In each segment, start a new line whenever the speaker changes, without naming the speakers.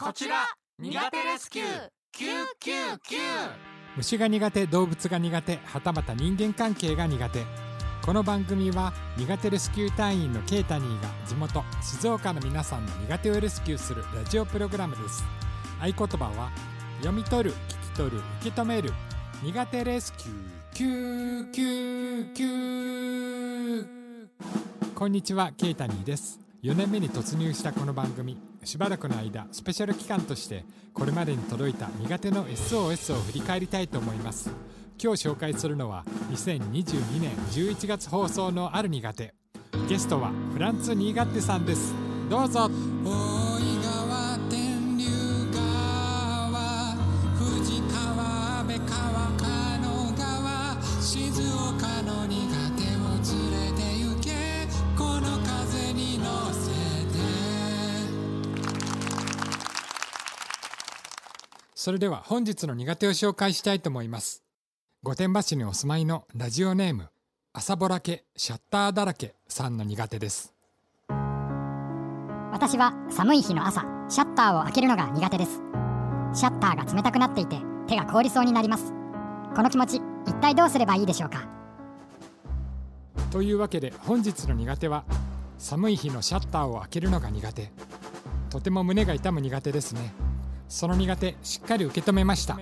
こちら苦手レスキュー。999
虫が苦手動物が苦手はたまた人間関係が苦手。この番組は苦手レスキュー隊員のケイタニーが地元静岡の皆さんの苦手をレスキューするラジオプログラムです。合言葉は読み取る聞き取る受け止める苦手レスキュー。999こんにちはケイタニーです。4年目に突入したこの番組しばらくの間スペシャル期間としてこれまでに届いた苦手の SOS を振り返りたいと思います。今日紹介するのは2022年11月放送のある苦手。ゲストはフランツ苦手さんです。どうぞ。それでは本日の苦手を紹介したいと思います。御殿場市にお住まいのラジオネーム朝ぼらけシャッターだらけさんの苦手です。
私は寒い日の朝シャッターを開けるのが苦手です。シャッターが冷たくなっていて手が凍りそうになります。この気持ち一体どうすればいいでしょうか？
というわけで本日の苦手は寒い日のシャッターを開けるのが苦手。とても胸が痛む苦手ですねその苦手しっかり受け止めました。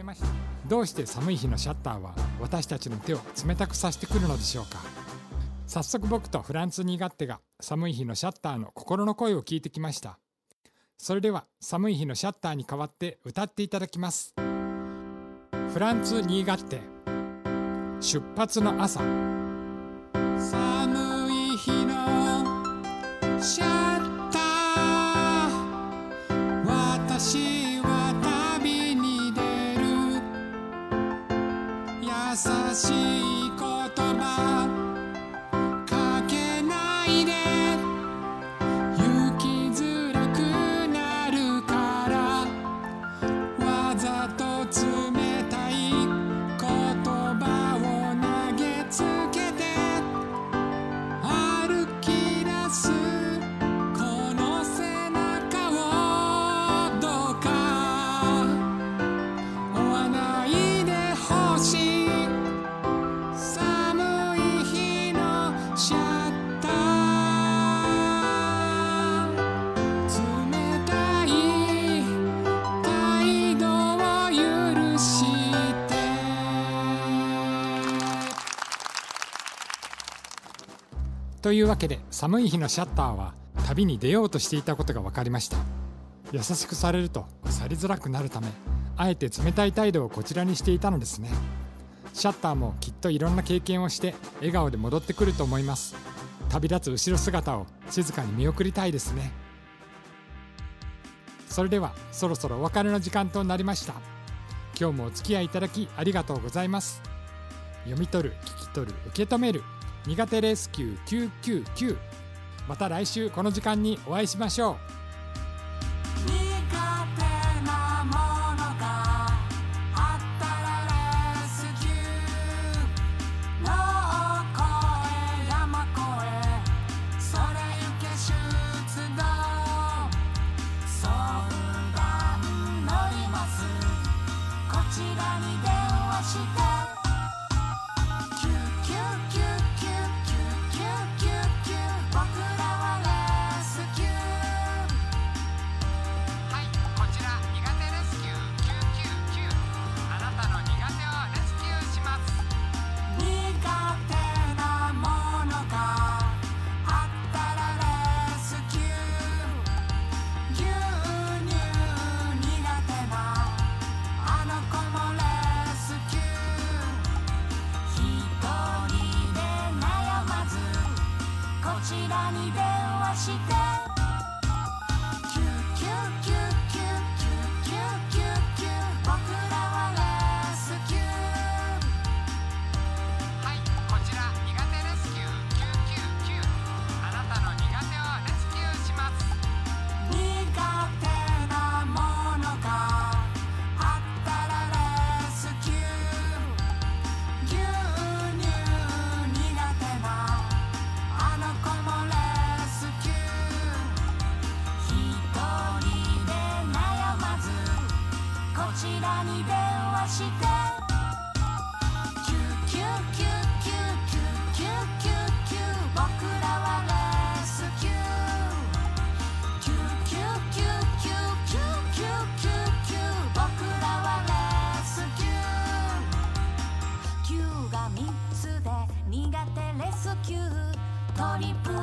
どうして寒い日のシャッターは私たちの手を冷たくさせてくるのでしょうか。早速僕とフランス新勝手が寒い日のシャッターの心の声を聞いてきました。それでは寒い日のシャッターに代わって歌っていただきます。フランツ新勝手出発の朝。
しい言葉。というわ
けで寒い日のシャッターは旅に出ようとしていたことが分かりました。優しくされると去りづらくなるためあえて冷たい態度をこちらにしていたのですね。シャッターもきっといろんな経験をして笑顔で戻ってくると思います。旅立つ後ろ姿を静かに見送りたいですね。それではそろそろお別れの時間となりました。今日もお付き合いいただきありがとうございます。読み取る聞き取る受け止める。苦手レスキュー999また来週この時間にお会いしましょう。
電話して頭に電話して。99999999僕らはレスキュー99999999僕らはレスキュー9が3つで苦手レスキュートリプル